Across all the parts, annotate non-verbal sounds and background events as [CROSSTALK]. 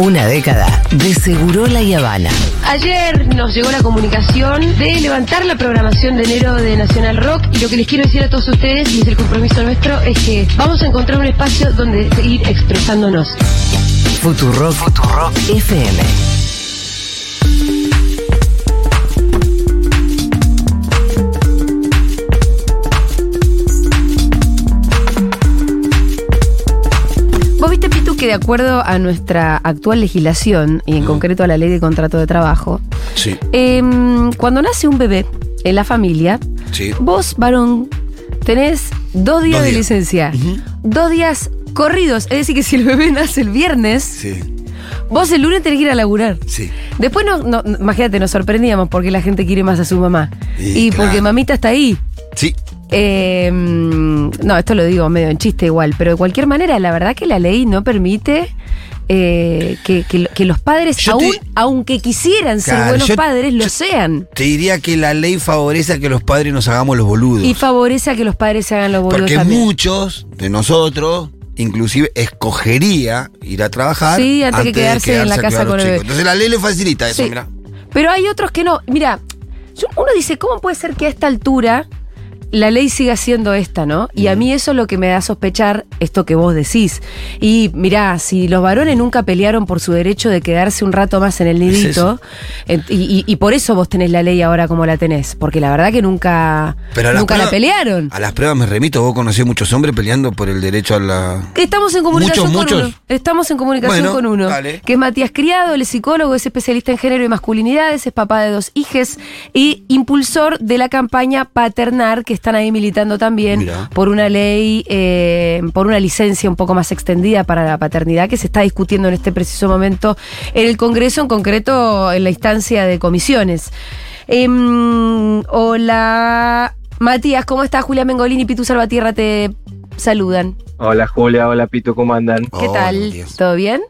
Una década de Segurola y Habana. Ayer nos llegó la comunicación de levantar la programación de enero de Nacional Rock y lo que les quiero decir a todos ustedes, y es el compromiso nuestro, es que vamos a encontrar un espacio donde seguir expresándonos. Futurock, Futurock FM. Vos viste, que de acuerdo a nuestra actual legislación, y en concreto a la ley de contrato de trabajo, Sí. em, cuando nace un bebé en la familia, Sí. vos, varón, tenés dos días Dos de días. licencia, dos días corridos, es decir, que si el bebé [LAUGHS] nace el viernes, Sí. vos el lunes tenés que ir a laburar. Sí. Después, no, no- imagínate, nos sorprendíamos porque la gente quiere más a su mamá. Y Y, porque mamita está ahí. Sí. Eh, mm, no, esto lo digo medio en chiste igual, pero de cualquier manera, la verdad que la ley no permite eh, que, que- que los padres, Yo te- aún, aunque quisieran ser Claro, buenos yo- padres, lo sean. Te diría que la ley favorece a que los padres nos hagamos los boludos. Y favorece a que los padres se hagan los boludos porque también. muchos de nosotros, inclusive, escogería ir a trabajar Sí, antes que quedarse en la casa con el bebé. Entonces la ley le facilita eso, Sí. mira. Pero hay otros que no. Mira, uno dice, ¿cómo puede ser que a esta altura la ley siga siendo esta, no? Y a mí eso es lo que me da a sospechar esto que vos decís. Y mirá, si los varones nunca pelearon por su derecho de quedarse un rato más en el nidito, y, y- y por eso vos tenés la ley ahora como la tenés, porque la verdad que nunca, Pero nunca la pelearon. A las pruebas me remito, vos conocés muchos hombres peleando por el derecho a la. Estamos en comunicación Muchos, con muchos. uno. Estamos en comunicación Bueno, con uno. dale. Que es Matías Criado, él es psicólogo, es especialista en género y masculinidades, es papá de dos hijes y impulsor de la campaña Paternar, que están ahí militando también Mirá. por una ley, eh, por una licencia un poco más extendida para la paternidad que se está discutiendo en este preciso momento en el Congreso, en concreto en la instancia de comisiones. Em, hola, Matías, ¿cómo estás? Julia Mengolini y Pitu Salvatierra te saludan. Hola Julia, hola Pito, ¿cómo andan? ¿Qué Oh, tal? Dios. ¿Todo bien?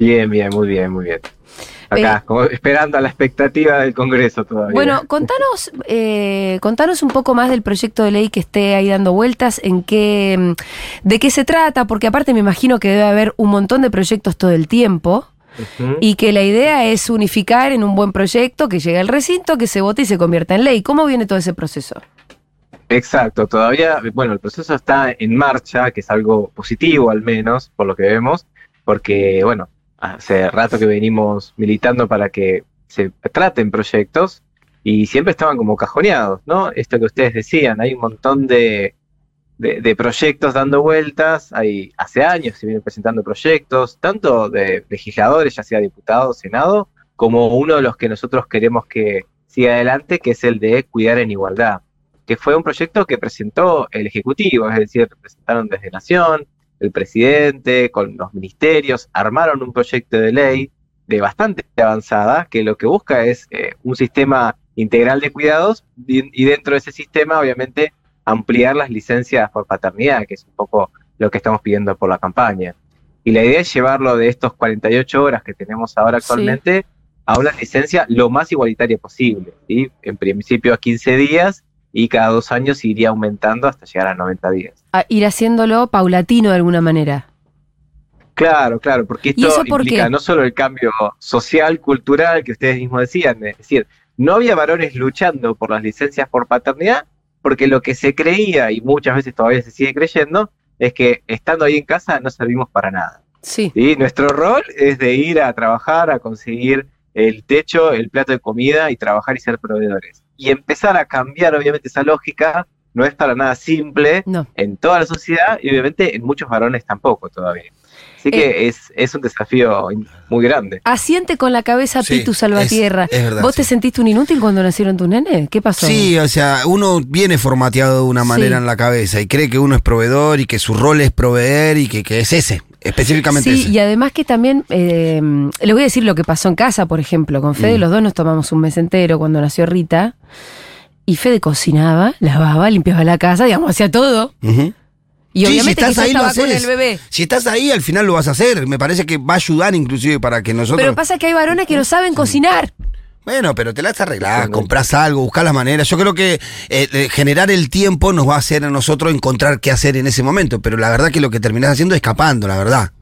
Bien, bien, muy bien, muy bien. Acá, como esperando a la expectativa del Congreso todavía. Bueno, contanos, eh, contanos un poco más del proyecto de ley que esté ahí dando vueltas, en qué, mm, de qué se trata, porque aparte me imagino que debe haber un montón de proyectos todo el tiempo y que la idea es unificar en un buen proyecto que llegue al recinto, que se vote y se convierta en ley. ¿Cómo viene todo ese proceso? Exacto, todavía, bueno, el proceso está en marcha, que es algo positivo al menos, por lo que vemos, porque, bueno, hace rato que venimos militando para que se traten proyectos y siempre estaban como cajoneados, ¿no? Esto que ustedes decían, hay un montón de, de, proyectos dando vueltas, hay, hace años se vienen presentando proyectos, tanto de legisladores, ya sea diputados, senado, como uno de los que nosotros queremos que siga adelante, que es el de cuidar en igualdad que fue un proyecto que presentó el Ejecutivo, es decir, presentaron desde Nación, el presidente, con los ministerios, armaron un proyecto de ley de bastante avanzada, que lo que busca es eh, un sistema integral de cuidados y, y dentro de ese sistema, obviamente, ampliar las licencias por paternidad, que es un poco lo que estamos pidiendo por la campaña. Y la idea es llevarlo de estos 48 horas que tenemos ahora Sí. actualmente a una licencia lo más igualitaria posible. ¿sí? En principio a 15 días y cada dos años iría aumentando hasta llegar a 90 días. A ir haciéndolo paulatino de alguna manera. Claro, claro, porque ¿Y esto eso por implica qué? no solo el cambio social, cultural que ustedes mismos decían, es decir, no había varones luchando por las licencias por paternidad, porque lo que se creía, y muchas veces todavía se sigue creyendo, es que estando ahí en casa no servimos para nada. Sí. ¿sí? Nuestro rol es de ir a trabajar, a conseguir el techo, el plato de comida y trabajar y ser proveedores. Y empezar a cambiar, obviamente, esa lógica no es para nada simple No. en toda la sociedad y obviamente en muchos varones tampoco todavía. Así Eh, que es, es un desafío muy grande. Asiente con la cabeza Sí, Pitu Salvatierra. es- es verdad, ¿Vos te sentiste un inútil cuando nacieron tus nenes? ¿Qué pasó? Sí, o sea, uno viene formateado de una Sí. manera en la cabeza y cree que uno es proveedor y que su rol es proveer y que, que es ese, específicamente Sí, ese. y además que también, eh, les voy a decir lo que pasó en casa, por ejemplo, con Fede, Mm. los dos nos tomamos un mes entero cuando nació Rita, y Fede cocinaba, lavaba, limpiaba la casa, digamos, hacía todo. Y Sí, obviamente si estás ahí lo estaba con haces. el bebé. Si estás ahí, al final lo vas a hacer. Me parece que va a ayudar inclusive para que nosotros... Pero pasa que hay varones que no saben cocinar. Bueno, pero te las arreglás, comprás algo, buscás las maneras. Yo creo que eh, generar el tiempo nos va a hacer a nosotros encontrar qué hacer en ese momento. Pero la verdad que lo que terminás haciendo es escapando, la verdad.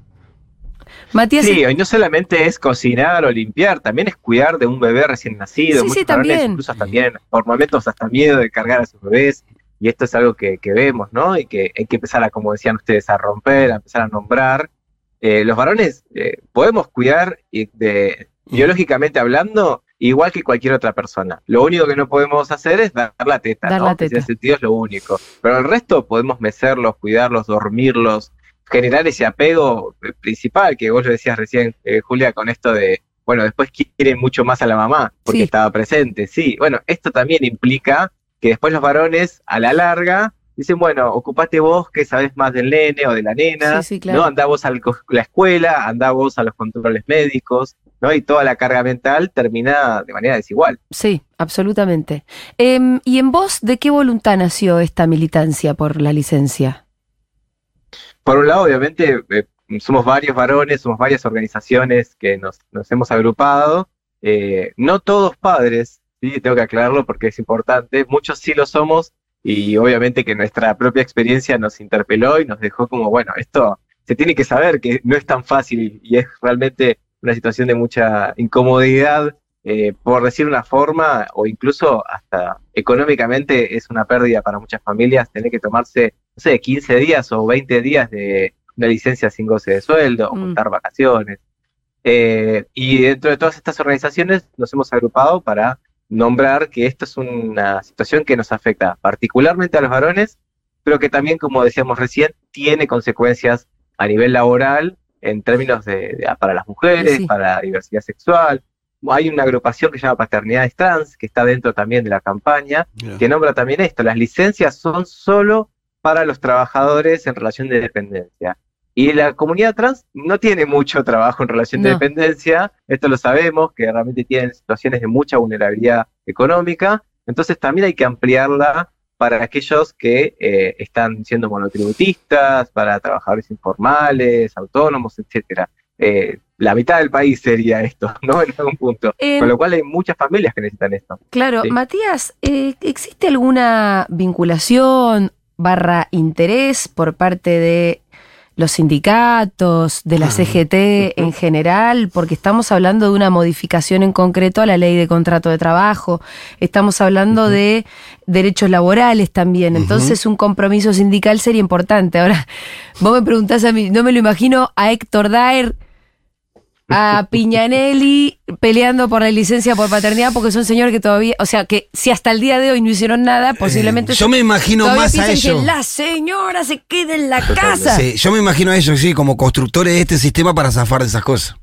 Matías, Sí, y no solamente es cocinar o limpiar, también es cuidar de un bebé recién nacido. Sí, sí, también. Incluso tienen por momentos hasta miedo de cargar a sus bebés. Y esto es algo que, que vemos, ¿no? Y que hay que empezar a, como decían ustedes, a romper, a empezar a nombrar. Eh, los varones eh, podemos cuidar y de, biológicamente hablando igual que cualquier otra persona. Lo único que no podemos hacer es dar la teta, Dar ¿no? la En ese teta. sentido es lo único. Pero el resto podemos mecerlos, cuidarlos, dormirlos, generar ese apego principal que vos lo decías recién, eh, Julia, con esto de, bueno, después quieren mucho más a la mamá porque Sí. estaba presente. Sí, bueno, esto también implica que después los varones, a la larga, dicen, bueno, ocupate vos que sabés más del nene o de la nena, Sí, sí, claro. ¿no? Andá vos a la escuela, andá vos a los controles médicos, ¿no? Y toda la carga mental termina de manera desigual. sí, absolutamente. Em, ¿Y en vos de qué voluntad nació esta militancia por la licencia? Por un lado, obviamente, eh, somos varios varones, somos varias organizaciones que nos, nos hemos agrupado. Eh, no todos padres, ¿sí? tengo que aclararlo porque es importante. Muchos sí lo somos y obviamente que nuestra propia experiencia nos interpeló y nos dejó como, bueno, esto se tiene que saber que no es tan fácil y es realmente una situación de mucha incomodidad, eh, por decir una forma, o incluso hasta económicamente es una pérdida para muchas familias tener que tomarse no sé, 15 días o 20 días de una licencia sin goce de sueldo o Mm. contar vacaciones. Eh, y dentro de todas estas organizaciones nos hemos agrupado para nombrar que esto es una situación que nos afecta particularmente a los varones, pero que también, como decíamos recién, tiene consecuencias a nivel laboral en términos de, de- para las mujeres, Sí. para la diversidad sexual. Hay una agrupación que se llama Paternidades Trans, que está dentro también de la campaña, que nombra también esto, las licencias son solo para los trabajadores en relación de dependencia. Y la comunidad trans no tiene mucho trabajo en relación de dependencia, esto lo sabemos, que realmente tienen situaciones de mucha vulnerabilidad económica, entonces también hay que ampliarla para aquellos que eh, están siendo monotributistas, para trabajadores informales, autónomos, etcétera. Eh, la mitad del país sería esto, [LAUGHS] ¿no? En algún punto. En- Con lo cual hay muchas familias que necesitan esto. Claro, Sí. Matías, eh, ¿existe alguna vinculación barra interés por parte de los sindicatos, de la. CGT en general? Porque estamos hablando de una modificación en concreto a la ley de contrato de trabajo, estamos hablando de derechos laborales también, entonces un compromiso sindical sería importante. Ahora, [LAUGHS] vos me preguntás a mí, no me lo imagino a Héctor Daer a Piñanelli peleando por la licencia por paternidad porque son señores que todavía, o sea, que si hasta el día de hoy no hicieron nada, posiblemente Eh, yo me imagino más a piensan que ellos. la señora se quede en la casa. Sí, yo me imagino a ellos, sí, como constructores de este sistema para zafar de esas cosas.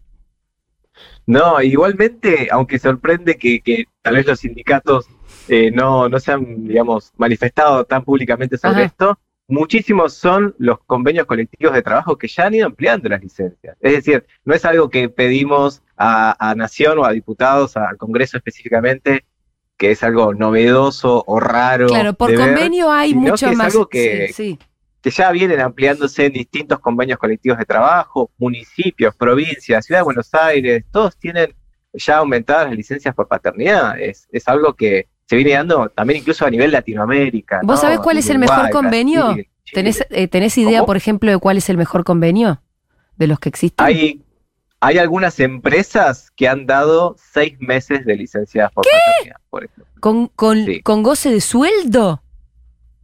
No, igualmente, aunque sorprende que, que tal vez los sindicatos eh, no, no se han, digamos, manifestado tan públicamente sobre Ajá. esto, muchísimos son los convenios colectivos de trabajo que ya han ido ampliando las licencias. Es decir, no es algo que pedimos a, a Nación o a diputados, al Congreso específicamente, que es algo novedoso o raro. Claro, por ver, convenio hay mucho que es más. algo que- sí, sí. que ya vienen ampliándose en distintos convenios colectivos de trabajo, municipios, provincias, Ciudad de Buenos Aires, todos tienen ya aumentadas las licencias por paternidad. Es, es algo que se viene dando también incluso a nivel Latinoamérica. ¿Vos ¿no? sabés cuál es el mejor Uruguay, convenio? Brasil. ¿Tenés, eh, ¿Tenés idea, ¿Cómo? por ejemplo, de cuál es el mejor convenio de los que existen? Hay, hay algunas empresas que han dado seis meses de licencias por paternidad, por ejemplo. ¿Con, con, Sí. ¿Con goce de sueldo?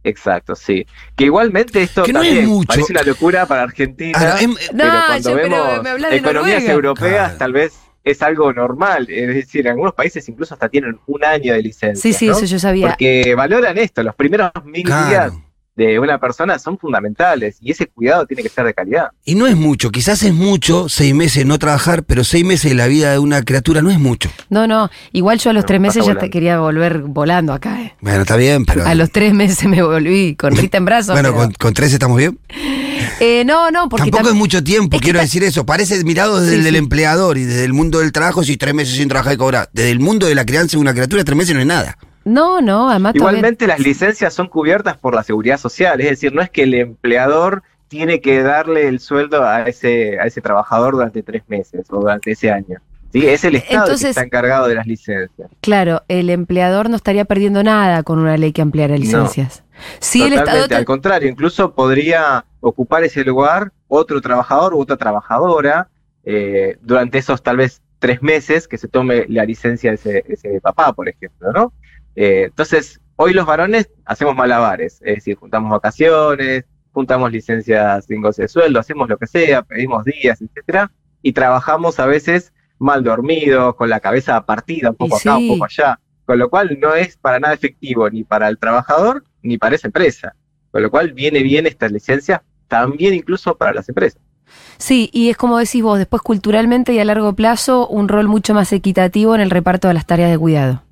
Exacto, sí. Que igualmente esto Que no es mucho. parece una locura para Argentina. No, pero cuando yo- pero vemos me habla de economías Noruega. europeas, Claro. tal vez es algo normal. Es decir, en algunos países incluso hasta tienen un año de licencia. Sí, sí, ¿no? eso yo sabía. Porque valoran esto, los primeros mil días. De una persona son fundamentales y ese cuidado tiene que ser de calidad. Y no es mucho, quizás es mucho seis meses no trabajar, pero seis meses de la vida de una criatura no es mucho. No, no, igual yo a los No, tres meses ya te quería volver volando acá. eh. Bueno, está bien, pero. A los tres meses me volví con [LAUGHS] Rita en brazos. bueno, pero- con, con tres estamos bien. Eh, no, no, porque Tampoco tam- es mucho tiempo, es quiero ta- decir eso. Parece mirado desde Sí, el del sí. empleador y desde el mundo del trabajo, si tres meses sin trabajar y cobrar. Desde el mundo de la crianza de una criatura, tres meses no es nada. No, no, además Igualmente las licencias son cubiertas por la seguridad social, es decir, no es que el empleador tiene que darle el sueldo a ese, a ese trabajador durante tres meses o durante ese año. ¿sí? Es el Estado Entonces- que está encargado de las licencias. Claro, el empleador no estaría perdiendo nada con una ley que ampliara licencias. Sí, el Totalmente, Estado. al contrario, incluso podría ocupar ese lugar otro trabajador u otra trabajadora eh, durante esos tal vez tres meses que se tome la licencia de ese, ese papá, por ejemplo, ¿no? Eh, entonces, hoy los varones hacemos malabares, es decir, juntamos vacaciones, juntamos licencias sin goce de sueldo, hacemos lo que sea, pedimos días, etcétera, y trabajamos a veces mal dormidos, con la cabeza partida, un poco Y acá, un poco allá, con lo cual no es para nada efectivo ni para el trabajador ni para esa empresa. Con lo cual viene bien esta licencia también incluso para las empresas. Sí, y es como decís vos, después culturalmente y a largo plazo, un rol mucho más equitativo en el reparto de las tareas de cuidado.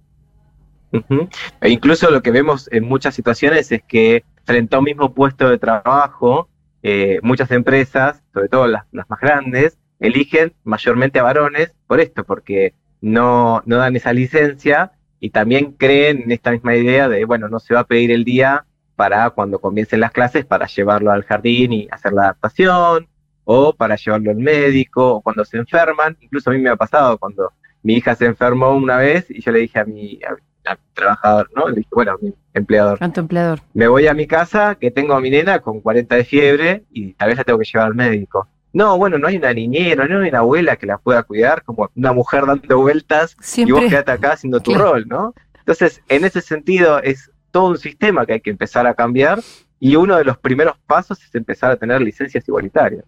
E incluso lo que vemos en muchas situaciones es que frente a un mismo puesto de trabajo, eh, muchas empresas, sobre todo las, más grandes, eligen mayormente a varones por esto, porque no, no dan esa licencia y también creen en esta misma idea de, bueno, no se va a pedir el día para cuando comiencen las clases para llevarlo al jardín y hacer la adaptación, o para llevarlo al médico, o cuando se enferman. Incluso a mí me ha pasado cuando mi hija se enfermó una vez y yo le dije a mi, a mi trabajador, ¿no? Le dije, bueno, a mi empleador, Tanto empleador. me voy a mi casa que tengo a mi nena con 40 de fiebre y tal vez la tengo que llevar al médico. No, bueno, no hay una niñera, no hay una abuela que la pueda cuidar, como una mujer dando vueltas y vos quedate acá haciendo tu Claro. rol, ¿no? Entonces, en ese sentido, es todo un sistema que hay que empezar a cambiar y uno de los primeros pasos es empezar a tener licencias igualitarias.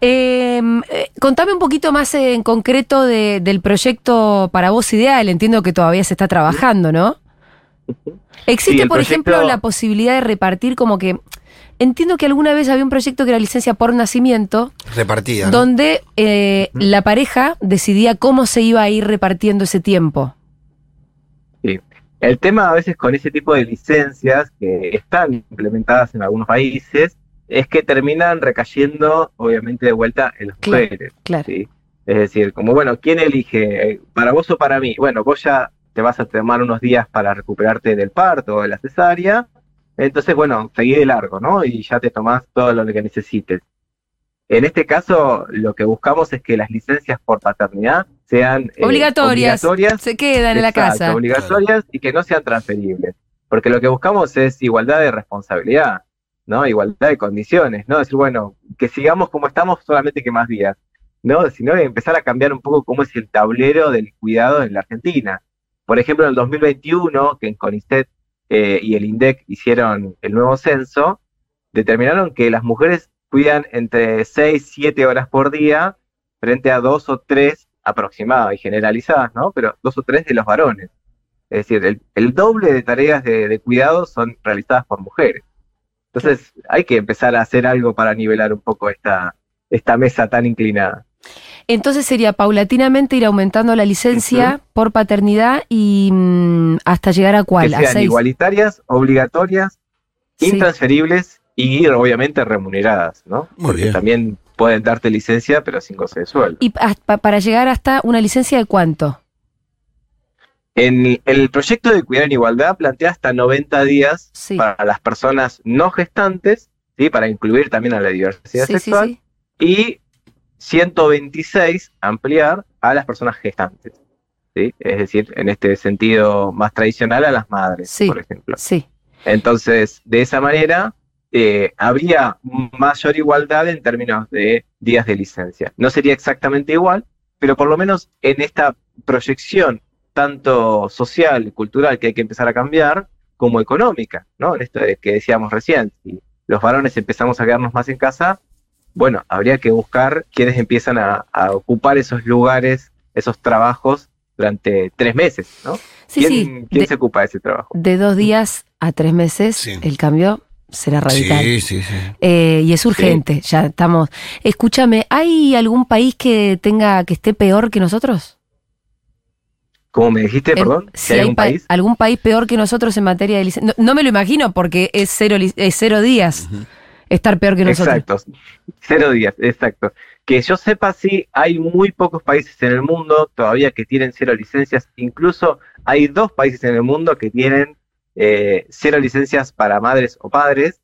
Eh, eh, contame un poquito más en concreto de- del proyecto para vos ideal. Entiendo que todavía se está trabajando, ¿no? ¿Existe, Sí, por proyecto- ejemplo, la posibilidad de repartir como que... Entiendo que alguna vez había un proyecto que era licencia por nacimiento, Repartida. ¿no? donde eh, la pareja decidía cómo se iba a ir repartiendo ese tiempo. El tema a veces con ese tipo de licencias que están implementadas en algunos países es que terminan recayendo, obviamente, de vuelta en las Claro. mujeres. Claro. ¿sí? Es decir, como, bueno, ¿quién elige? ¿Para vos o para mí? Bueno, vos ya te vas a tomar unos días para recuperarte del parto o de la cesárea, entonces, bueno, seguí de largo, ¿no? Y ya te tomás todo lo que necesites. En este caso, lo que buscamos es que las licencias por paternidad sean eh, obligatorias, obligatorias Se quedan en la casa. obligatorias y que no sean transferibles. Porque lo que buscamos es igualdad de responsabilidad, ¿no? Igualdad de condiciones, ¿no? Decir, bueno, que sigamos como estamos solamente que más días, ¿no? Sino empezar a cambiar un poco cómo es el tablero del cuidado en la Argentina. Por ejemplo, en el 2021, que en CONICET eh, y el INDEC hicieron el nuevo censo, determinaron que las mujeres cuidan entre 6, 7 horas por día frente a dos o tres aproximadas y generalizadas, ¿no? Pero dos o tres de los varones. Es decir, el, el doble de tareas de, de cuidado son realizadas por mujeres. Entonces, hay que empezar a hacer algo para nivelar un poco esta, esta mesa tan inclinada. Entonces sería paulatinamente ir aumentando la licencia por paternidad y mm, hasta llegar a Que cuál, a sean seis. igualitarias, obligatorias, Sí. intransferibles y obviamente remuneradas, ¿no? Muy Porque bien. también pueden darte licencia, pero sin goce de sueldo. Y hasta- para llegar hasta una licencia de cuánto? En el proyecto de Cuidar en Igualdad plantea hasta 90 días Sí. para las personas no gestantes, ¿sí? para incluir también a la diversidad Sí, sexual, y 126 ampliar a las personas gestantes. ¿sí? Es decir, en este sentido más tradicional a las madres, por ejemplo. Sí. Entonces, de esa manera, eh, habría mayor igualdad en términos de días de licencia. No sería exactamente igual, pero por lo menos en esta proyección tanto social y cultural que hay que empezar a cambiar, como económica, ¿no? En esto de que decíamos recién, si los varones empezamos a quedarnos más en casa, bueno, habría que buscar quienes empiezan a, a ocupar esos lugares, esos trabajos durante tres meses, ¿no? Sí, ¿Quién, sí. quién De, se ocupa de ese trabajo? de dos días a tres meses, Sí. el cambio será radical. Sí, sí, sí. Eh, y es urgente, ya estamos. Escúchame, ¿hay algún país que tenga, que esté peor que nosotros? Como me dijiste, perdón, si si hay hay un pa- país. algún país peor que nosotros en materia de licencia. No, no me lo imagino porque es cero, es cero días estar peor que nosotros. Exacto, cero días, exacto. Que yo sepa, sí, hay muy pocos países en el mundo todavía que tienen cero licencias. Incluso hay dos países en el mundo que tienen eh, cero licencias para madres o padres.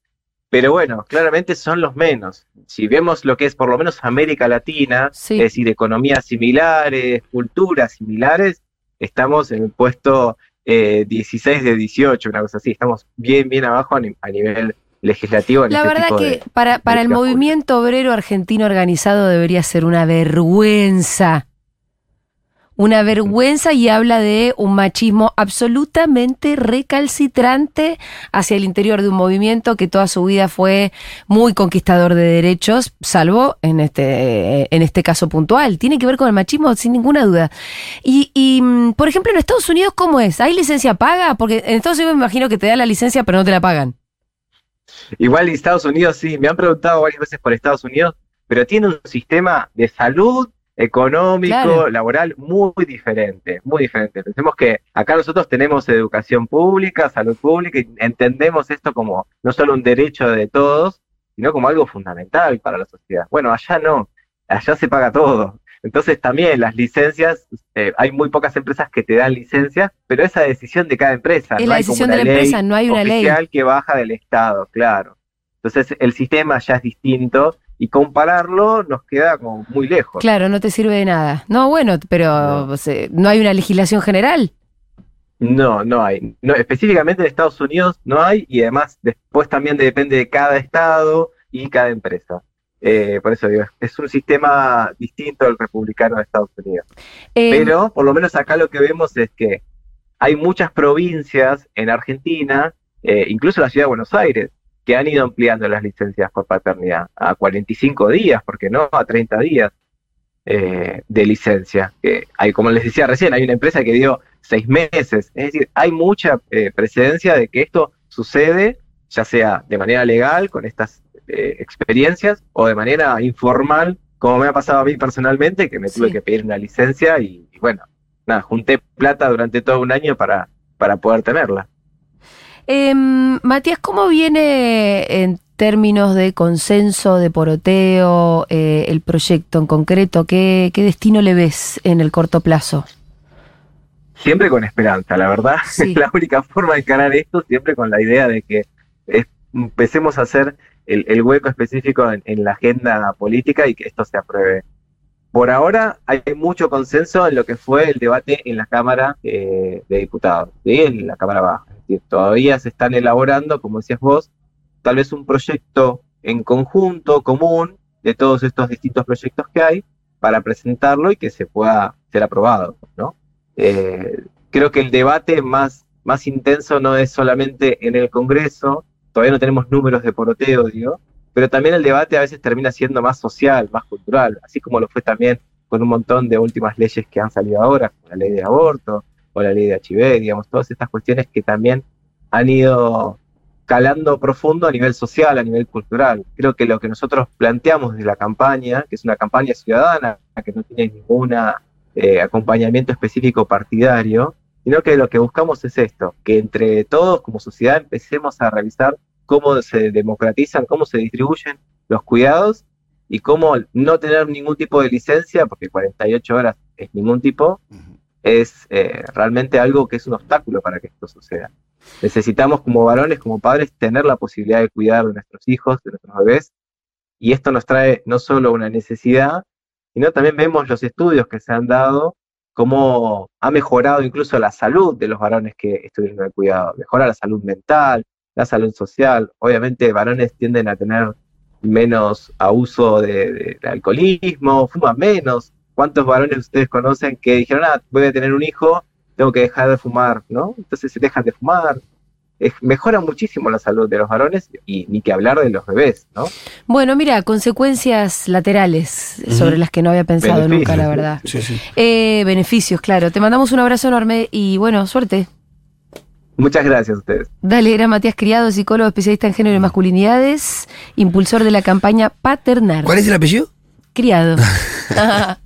Pero bueno, claramente son los menos. Si vemos lo que es por lo menos América Latina, Sí. es decir, economías similares, culturas similares, estamos en el puesto eh, 16 de 18, una cosa así. Estamos bien, bien abajo a, ni- a nivel legislativo. La este verdad que de- para, para el movimiento obrero argentino organizado debería ser una vergüenza. Una vergüenza y habla de un machismo absolutamente recalcitrante hacia el interior de un movimiento que toda su vida fue muy conquistador de derechos, salvo en este, en este caso puntual. Tiene que ver con el machismo sin ninguna duda. Y, y, mm, por ejemplo, en Estados Unidos, ¿cómo es? ¿Hay licencia paga? Porque en Estados Unidos me imagino que te dan la licencia pero no te la pagan. Igual en Estados Unidos, sí, me han preguntado varias veces por Estados Unidos, pero tiene un sistema de salud económico, Claro. laboral muy diferente, muy diferente. Pensemos que acá nosotros tenemos educación pública, salud pública, y entendemos esto como no solo un derecho de todos, sino como algo fundamental para la sociedad. Bueno, allá no, allá se paga todo. Entonces también las licencias, eh, hay muy pocas empresas que te dan licencias, pero esa decisión de cada empresa. Es no la hay como decisión de una la ley empresa, no hay una ley. oficial que baja del Estado, claro. Entonces el sistema ya es distinto y compararlo nos queda como muy lejos. Claro, no te sirve de nada. No, bueno, pero No. hay una legislación general. No, no hay. No, específicamente en Estados Unidos no hay y además después también depende de cada estado y cada empresa. Eh, por eso digo, es un sistema distinto al republicano de Estados Unidos. Eh, Pero por lo menos acá lo que vemos es que hay muchas provincias en Argentina, eh, incluso la ciudad de Buenos Aires, que han ido ampliando las licencias por paternidad a 45 días, porque no a 30 días eh, de licencia. Que hay, como les decía recién, hay una empresa que dio seis meses. Es decir, hay mucha eh, precedencia de que esto sucede, ya sea de manera legal, con estas eh, experiencias, o de manera informal, como me ha pasado a mí personalmente, que me tuve que pedir una licencia y, y bueno, nada, junté plata durante todo un año para, para poder tenerla. Em, Matías, ¿cómo viene en términos de consenso, de poroteo, eh, el proyecto en concreto? ¿Qué, ¿Qué destino le ves en el corto plazo? Siempre con esperanza, la verdad. [LAUGHS] Sí. la única forma de encarar esto, siempre con la idea de que es- empecemos a hacer el, el hueco específico en, en la agenda política y que esto se apruebe. Por ahora hay mucho consenso en lo que fue el debate en la Cámara eh, de Diputados, ¿sí? en la Cámara Baja. Decir, todavía se están elaborando, como decías vos, tal vez un proyecto en conjunto, común, de todos estos distintos proyectos que hay, para presentarlo y que se pueda ser aprobado, ¿no? Eh, creo que el debate más, más intenso no es solamente en el Congreso, todavía no tenemos números de poroteo, digo, pero también el debate a veces termina siendo más social, más cultural, así como lo fue también con un montón de últimas leyes que han salido ahora, la ley de aborto o la ley de HIV, digamos, todas estas cuestiones que también han ido calando profundo a nivel social, a nivel cultural. Creo que lo que nosotros planteamos desde la campaña, que es una campaña ciudadana, que no tiene ninguna eh, acompañamiento específico partidario, sino que lo que buscamos es esto, que entre todos como sociedad empecemos a revisar cómo se democratizan, cómo se distribuyen los cuidados y cómo no tener ningún tipo de licencia, porque 48 horas es ningún tipo, es eh, realmente algo que es un obstáculo para que esto suceda. Necesitamos como varones, como padres, tener la posibilidad de cuidar de nuestros hijos, de nuestros bebés, y esto nos trae no solo una necesidad, sino también vemos los estudios que se han dado, cómo ha mejorado incluso la salud de los varones que estuvieron en el cuidado, mejora la salud mental, la salud social, obviamente varones tienden a tener menos abuso de, de- alcoholismo, fuman menos. ¿Cuántos varones ustedes conocen que dijeron, ah, voy a tener un hijo, tengo que dejar de fumar, ¿no? Entonces se dejan de fumar. Es- mejora muchísimo la salud de los varones y ni que hablar de los bebés, ¿no? Bueno, mira, consecuencias laterales sobre las que no había pensado Beneficios. nunca, la verdad. Sí, sí. Eh, beneficios, claro. Te mandamos un abrazo enorme y bueno, suerte. Muchas gracias a ustedes. Dale, era Matías Criado, psicólogo especialista en género y masculinidades, impulsor de la campaña Paternar. ¿Cuál es el apellido? Criado. [LAUGHS] [LAUGHS]